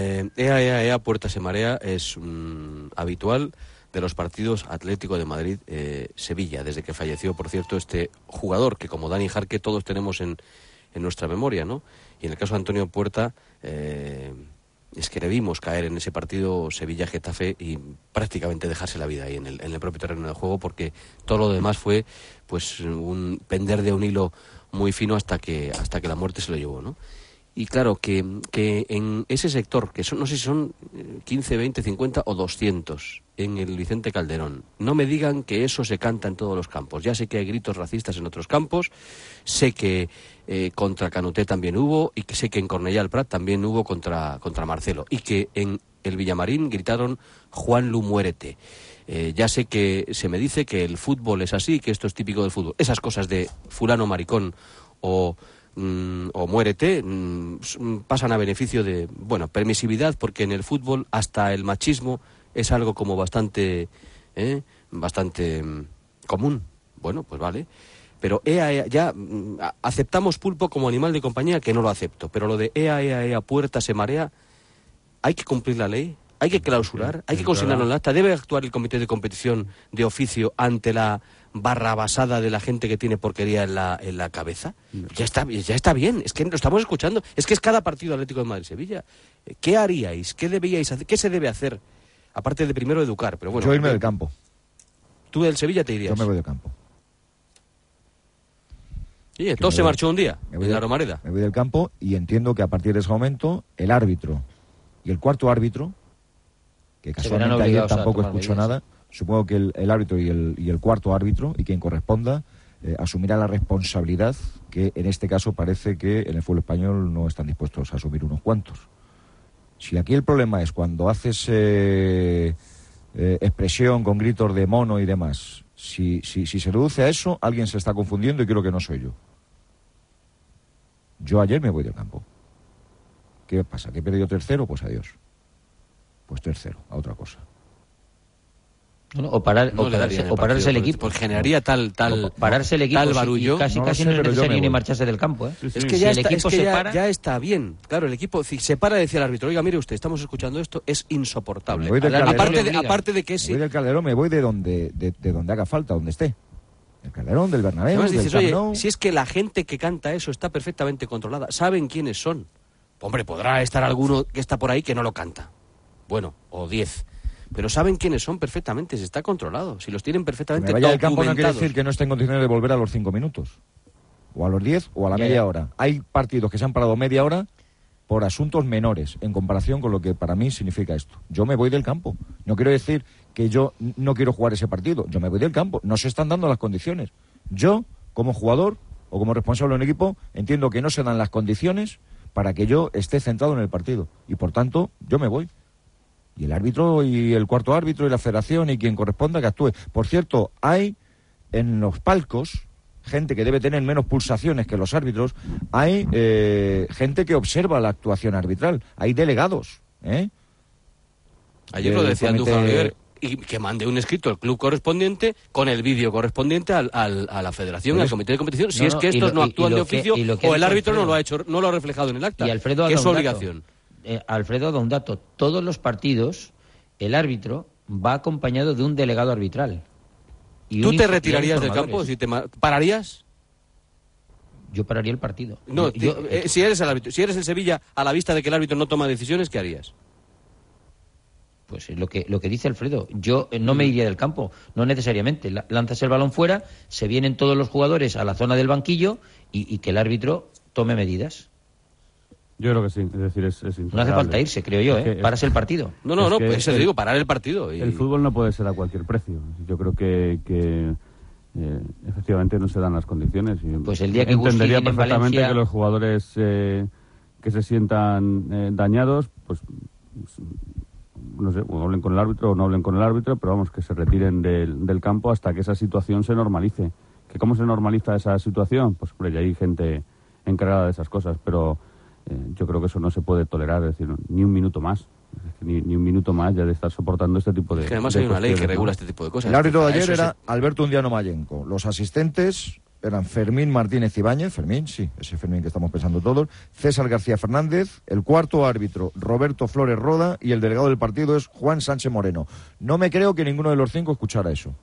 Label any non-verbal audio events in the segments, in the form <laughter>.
Eh, ea, ea, ea, puerta se marea es habitual de los partidos Atlético de Madrid-Sevilla, desde que falleció, por cierto, este jugador que como Dani Jarque todos tenemos en, en nuestra memoria, ¿no? Y en el caso de Antonio Puerta, eh, es que le vimos caer en ese partido Sevilla-Getafe y prácticamente dejarse la vida ahí en el, en el propio terreno de juego, porque todo lo demás fue pues un pender de un hilo muy fino hasta que, hasta que la muerte se lo llevó, ¿no? Y claro, que, que en ese sector, que son, no sé si son 15, 20, 50 o 200 en el Vicente Calderón, no me digan que eso se canta en todos los campos. Ya sé que hay gritos racistas en otros campos, sé que eh, contra Canuté también hubo, y que sé que en Cornellá Prat también hubo contra, contra Marcelo, y que en el Villamarín gritaron Juan Lu muérete. Eh, ya sé que se me dice que el fútbol es así, que esto es típico del fútbol. Esas cosas de fulano maricón o Mm, o muérete mm, mm, pasan a beneficio de, bueno, permisividad, porque en el fútbol hasta el machismo es algo como bastante, ¿eh? bastante común. Bueno, pues vale. Pero EA, EA, ya aceptamos pulpo como animal de compañía, que no lo acepto. Pero lo de EA, EA, EA, puerta se marea, hay que cumplir la ley, hay que clausurar, hay que consignarlo en el acta. Debe actuar el comité de competición de oficio ante la barra basada de la gente que tiene porquería en la, en la cabeza. Ya está, ya está bien, es que lo estamos escuchando. Es que es cada partido Atlético de Madrid-Sevilla. ¿Qué haríais? ¿Qué debíais hacer? ¿Qué se debe hacer? Aparte de primero educar, pero bueno. Yo irme del campo. ¿Tú del Sevilla te irías? Yo me voy del campo. Y todo se marchó un día me en la Romareda. Me voy del campo y entiendo que a partir de ese momento el árbitro y el cuarto árbitro, que casualmente ayer tampoco escuchó nada, supongo que el, árbitro y el, cuarto árbitro y quien corresponda eh, asumirá la responsabilidad que en este caso parece que en el fútbol español no están dispuestos a asumir unos cuantos. Si aquí el problema es cuando haces eh, eh, expresión con gritos de mono y demás, si se reduce a eso, alguien se está confundiendo y creo que no soy yo. Yo ayer me voy del campo. ¿Qué pasa? ¿Que he perdido tercero? Pues adiós. Pues tercero, a otra cosa o, parar, o, pararse, el equipo. Pues generaría tal, tal, pararse el equipo tal barullo. casi, casi no es necesario ni marcharse del campo. ¿eh? Es que, ya, está, ya, está bien. Claro, el equipo si se para decía el árbitro, oiga, mire usted, estamos escuchando esto, es insoportable. aparte, de, aparte de que sí. voy del Calderón, me voy de donde, de, donde haga falta, donde esté. El Calderón, del Bernabéu, dices, oye, si es que la gente que canta eso está perfectamente controlada, saben quiénes son. Hombre, podrá estar alguno que está por ahí que no lo canta. Bueno, o diez pero saben quiénes son perfectamente, se está controlado, si los tienen perfectamente vaya al campo no quiere decir que no esté en condiciones de volver a los cinco minutos, o a los diez, o a la media hora. Hay partidos que se han parado media hora por asuntos menores en comparación con lo que para mí significa esto. Yo me voy del campo. No quiero decir que yo no quiero jugar ese partido. Yo me voy del campo. No se están dando las condiciones. Yo, como jugador o como responsable de un equipo, entiendo que no se dan las condiciones para que yo esté centrado en el partido. Y por tanto, yo me voy y el árbitro y el cuarto árbitro y la federación y quien corresponda que actúe. Por cierto, hay en los palcos gente que debe tener menos pulsaciones que los árbitros, hay eh, gente que observa la actuación arbitral, hay delegados. ¿eh? Ayer lo decía comité... y que mande un escrito al club correspondiente con el vídeo correspondiente al, al, a la federación, al comité de competición, si es que estos no, actúan de oficio o el árbitro no lo ha hecho, no lo ha reflejado en el acta, y Alfredo que es su obligación. Eh, Alfredo da un dato. Todos los partidos, el árbitro va acompañado de un delegado arbitral. ¿Tú te retirarías del campo? Si te ¿Pararías? Yo pararía el partido. No, eh, si, eres el árbitro, si eres el Sevilla, a la vista de que el árbitro no toma decisiones, ¿qué harías? Pues lo que, lo que dice Alfredo. Yo eh, no me mm. iría del campo, no necesariamente. Lanzas el balón fuera, se vienen todos los jugadores a la zona del banquillo y que el árbitro tome medidas. Yo creo que sí, es decir, es, es No hace falta irse, creo yo, ¿eh? Paras el partido. No, no, no, pues eso te digo, parar el partido. El fútbol no puede ser a cualquier precio. Yo creo que, que eh, efectivamente no se dan las condiciones. Y pues el día que Entendería perfectamente que los jugadores eh, que se sientan eh, dañados, pues no sé, o hablen con el árbitro o no hablen con el árbitro, pero vamos, que se retiren del, del campo hasta que esa situación se normalice. ¿Que ¿Cómo se normaliza esa situación? Pues hombre, ya hay gente encargada de esas cosas, pero eh, yo creo que eso no se puede tolerar, es decir, ni un minuto más. Ni, un minuto más ya de estar soportando este tipo de. Es que además hay una ley que regula este tipo de cosas. El árbitro de ayer era Alberto Undiano Mayenco. Los asistentes eran Fermín Martínez Ibáñez, Fermín, sí, ese Fermín que estamos pensando todos, César García Fernández, el cuarto árbitro Roberto Flores Roda y el delegado del partido es Juan Sánchez Moreno. No me creo que ninguno de los cinco escuchara eso.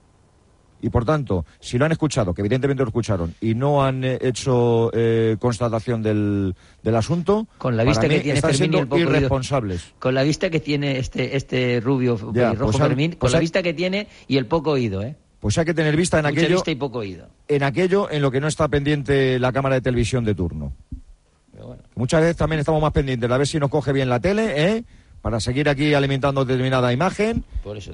Y por tanto, si lo han escuchado, que evidentemente lo escucharon, y no han eh, hecho eh, constatación del, del asunto, Con la vista para que mí tiene están Fermín y siendo el poco oído. irresponsables. Con la vista que tiene este, este rubio Ya, rojo pues Fermín, con pues la vista que tiene y el poco oído, ¿eh? Pues hay que tener vista en Mucha aquello, vista y poco oído. en aquello en lo que no está pendiente la cámara de televisión de turno. Bueno. Muchas veces también estamos más pendientes de a ver si nos coge bien la tele, ¿eh? Para seguir aquí alimentando determinada imagen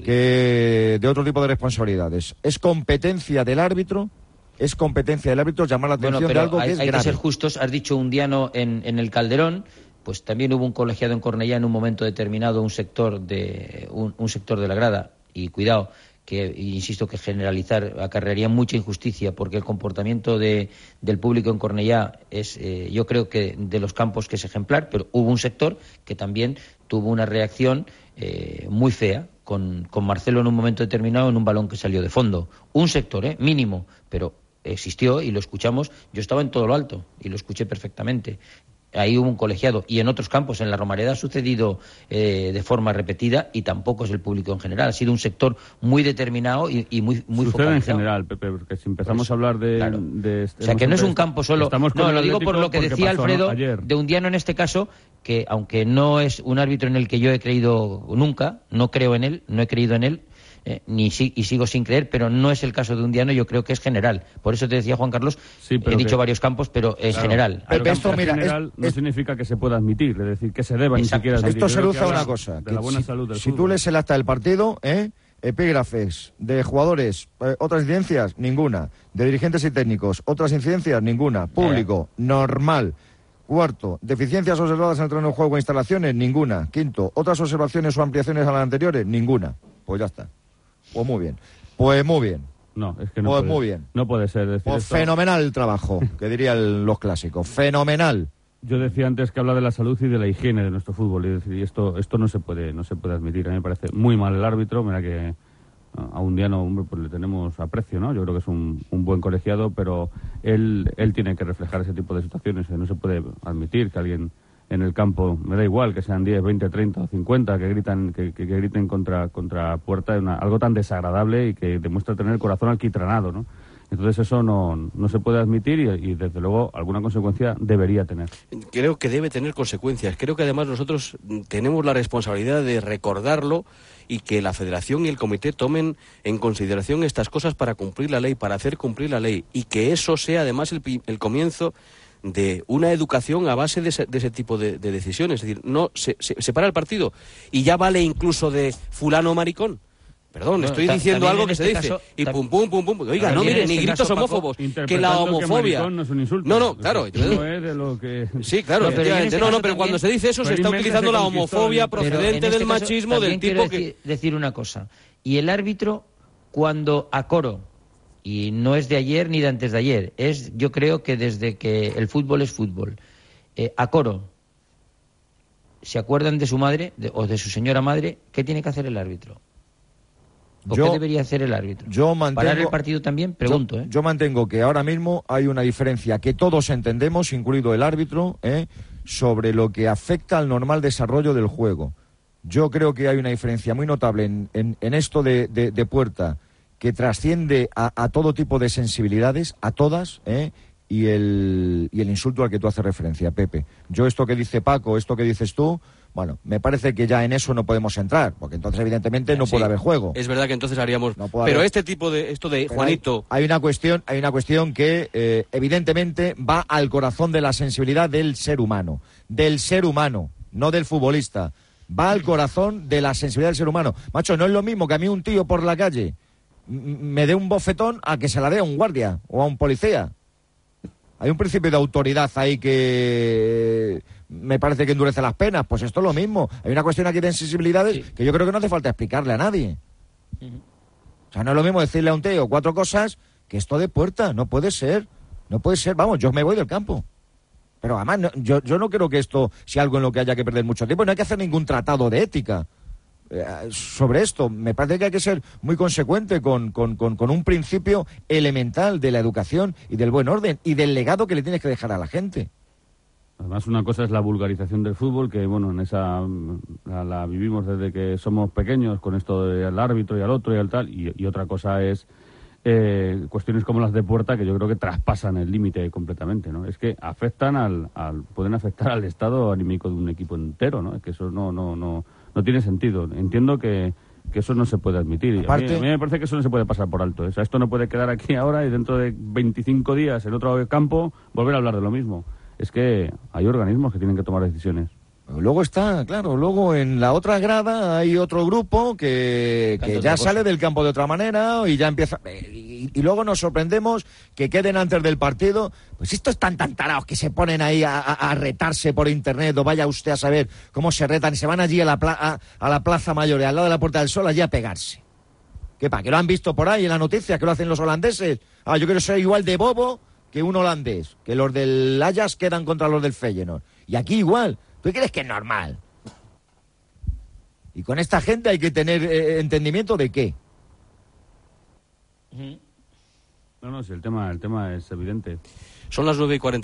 que de otro tipo de responsabilidades. Es competencia del árbitro, es competencia del árbitro llamar la Bueno, atención pero de algo hay, que es hay que ser justos. Has dicho un diano en, en el Calderón, pues también hubo un colegiado en Cornellá en un momento determinado, un sector de un, un sector de la grada. Y cuidado, que insisto que generalizar acarrearía mucha injusticia, porque el comportamiento de, del público en Cornellá es, eh, yo creo que de los campos que es ejemplar, pero hubo un sector que también tuvo una reacción eh, muy fea con, con Marcelo en un momento determinado en un balón que salió de fondo. Un sector, ¿eh? mínimo, pero existió y lo escuchamos. Yo estaba en todo lo alto y lo escuché perfectamente. Ahí hubo un colegiado y en otros campos, en la Romareda, ha sucedido eh, de forma repetida y tampoco es el público en general. Ha sido un sector muy determinado y, y muy, muy Sucede en focalizado. general, Pepe, porque si empezamos Pues, a hablar de... claro. de este- O sea, que no es un campo solo. No, lo digo por lo que decía. Alfredo de un diano en este caso, que aunque no es un árbitro en el que yo he creído nunca, no creo en él, no he creído en él, eh, ni si- y sigo sin creer, pero no es el caso de un diano, yo creo que es general. Por eso te decía Juan Carlos, Sí, he dicho que- varios campos, pero Claro. general. Pero esto, mira, es- general no es- significa que se pueda admitir, es decir, que se deba ni siquiera admitir. Esto se luce a una cosa. De la buena si, salud del si tú lees el acta del partido, ¿eh? epígrafes de jugadores, eh, otras incidencias, ninguna. De dirigentes y técnicos, otras incidencias, ninguna. Público, normal. Cuarto, deficiencias observadas en el terreno de juego e instalaciones, ninguna. Quinto, otras observaciones o ampliaciones a las anteriores, ninguna. Pues ya está. Pues muy bien. Pues muy bien. No, es que no Pues puede, muy bien. No puede ser. decir, Pues esto- fenomenal el trabajo, <laughs> que dirían los clásicos. Fenomenal. Yo decía antes que habla de la salud y de la higiene de nuestro fútbol y, decir, y esto esto no se puede no se puede admitir. A mí me parece muy mal el árbitro. Mira que a un diano hombre, pues le tenemos aprecio, ¿no? Yo creo que es un, un buen colegiado, pero él él tiene que reflejar ese tipo de situaciones. No se puede admitir que alguien en el campo, me da igual que sean 10, 20, 30 o 50 que gritan que, griten contra contra puerta, una- algo tan desagradable y que demuestra tener el corazón alquitranado, ¿no? Entonces eso no, no se puede admitir y, desde luego alguna consecuencia debería tener. Creo que debe tener consecuencias. Creo que además nosotros tenemos la responsabilidad de recordarlo y que la Federación y el Comité tomen en consideración estas cosas para cumplir la ley, para hacer cumplir la ley y que eso sea además el, el comienzo de una educación a base de ese, de ese tipo de, de decisiones. Es decir, no se, se, se para el partido y ya vale incluso de fulano maricón. Perdón, estoy diciendo algo que se este dice. y pum, pum, pum, pum. Oiga, no, también mire, en ni este gritos caso, Paco, homófobos. Que la homofobia. no es un insulto. No, no, claro. Es lo que... Sí, claro, pero este No, no, pero cuando se dice eso se está utilizando se la homofobia procedente en este del caso machismo del tipo que... decir, decir una cosa. Y el árbitro, cuando a coro, y no es de ayer ni de antes de ayer, es yo creo que desde que el fútbol es fútbol, eh, a coro, se acuerdan de su madre de- o de su señora madre, ¿qué tiene que hacer el árbitro? ¿O Yo- qué debería hacer el árbitro? yo mantengo- ¿Parar el partido también? Pregunto, yo, ¿eh? yo mantengo que ahora mismo hay una diferencia que todos entendemos, incluido el árbitro, ¿eh? sobre lo que afecta al normal desarrollo del juego. Yo creo que hay una diferencia muy notable en, en- en esto de, de- de puerta que trasciende a, a todo tipo de sensibilidades, a todas, ¿eh? y, el, y el insulto al que tú haces referencia, Pepe. Yo esto que dice Paco, esto que dices tú, bueno, me parece que ya en eso no podemos entrar, porque entonces evidentemente no Sí, puede haber juego. Es verdad que entonces haríamos... No puede pero haber. este tipo de... Esto de Pero Juanito... Hay, hay una cuestión, hay una cuestión que eh, evidentemente va al corazón de la sensibilidad del ser humano, del ser humano, no del futbolista. Va al corazón de la sensibilidad del ser humano. Macho, no es lo mismo que a mí un tío por la calle me dé un bofetón a que se la dé a un guardia o a un policía. Hay un principio de autoridad ahí que me parece que endurece las penas. Pues esto es lo mismo. Hay una cuestión aquí de sensibilidades Sí. que yo creo que no hace falta explicarle a nadie. O sea, no es lo mismo decirle a un tío cuatro cosas que esto de puerta. No puede ser. No puede ser. Vamos, yo me voy del campo. Pero además, no- yo, yo no creo que esto sea algo en lo que haya que perder mucho tiempo. No hay que hacer ningún tratado de ética. Eh, sobre esto. Me parece que hay que ser muy consecuente con, con, con, un principio elemental de la educación y del buen orden y del legado que le tienes que dejar a la gente. Además, una cosa es la vulgarización del fútbol, que bueno, en esa la, la vivimos desde que somos pequeños, con esto del árbitro y al otro y al tal, y, y otra cosa es eh, cuestiones como las de puerta que yo creo que traspasan el límite completamente, ¿no? Es que afectan al, al, pueden afectar al estado anímico de un equipo entero, ¿no? Es que eso no, no, no, no tiene sentido. Entiendo que, que eso no se puede admitir. Aparte, a, mí, a, mí, me parece que eso no se puede pasar por alto. O sea, esto no puede quedar aquí <laughs> ahora y dentro de 25 días en otro campo volver a hablar de lo mismo. Es que hay organismos que tienen que tomar decisiones. Luego está, claro, luego en la otra grada hay otro grupo que, que ya sale del campo de otra manera y ya empieza. Y, y, luego nos sorprendemos que queden antes del partido. Pues estos están tan tarados que se ponen ahí a, a, a, retarse por internet o vaya usted a saber cómo se retan y se van allí a la, a, a la Plaza Mayor, al lado de la Puerta del Sol, allí a pegarse. ¿Qué pa? ¿Que lo han visto por ahí en la noticia? ¿Que lo hacen los holandeses? Ah, yo quiero ser igual de bobo que un holandés. Que los del Ajax quedan contra los del Feyenoord. Y aquí igual. ¿Tú crees que es normal? Y con esta gente hay que tener eh, entendimiento de qué. No, no, si el tema, el tema es evidente. Son las 9 y 40.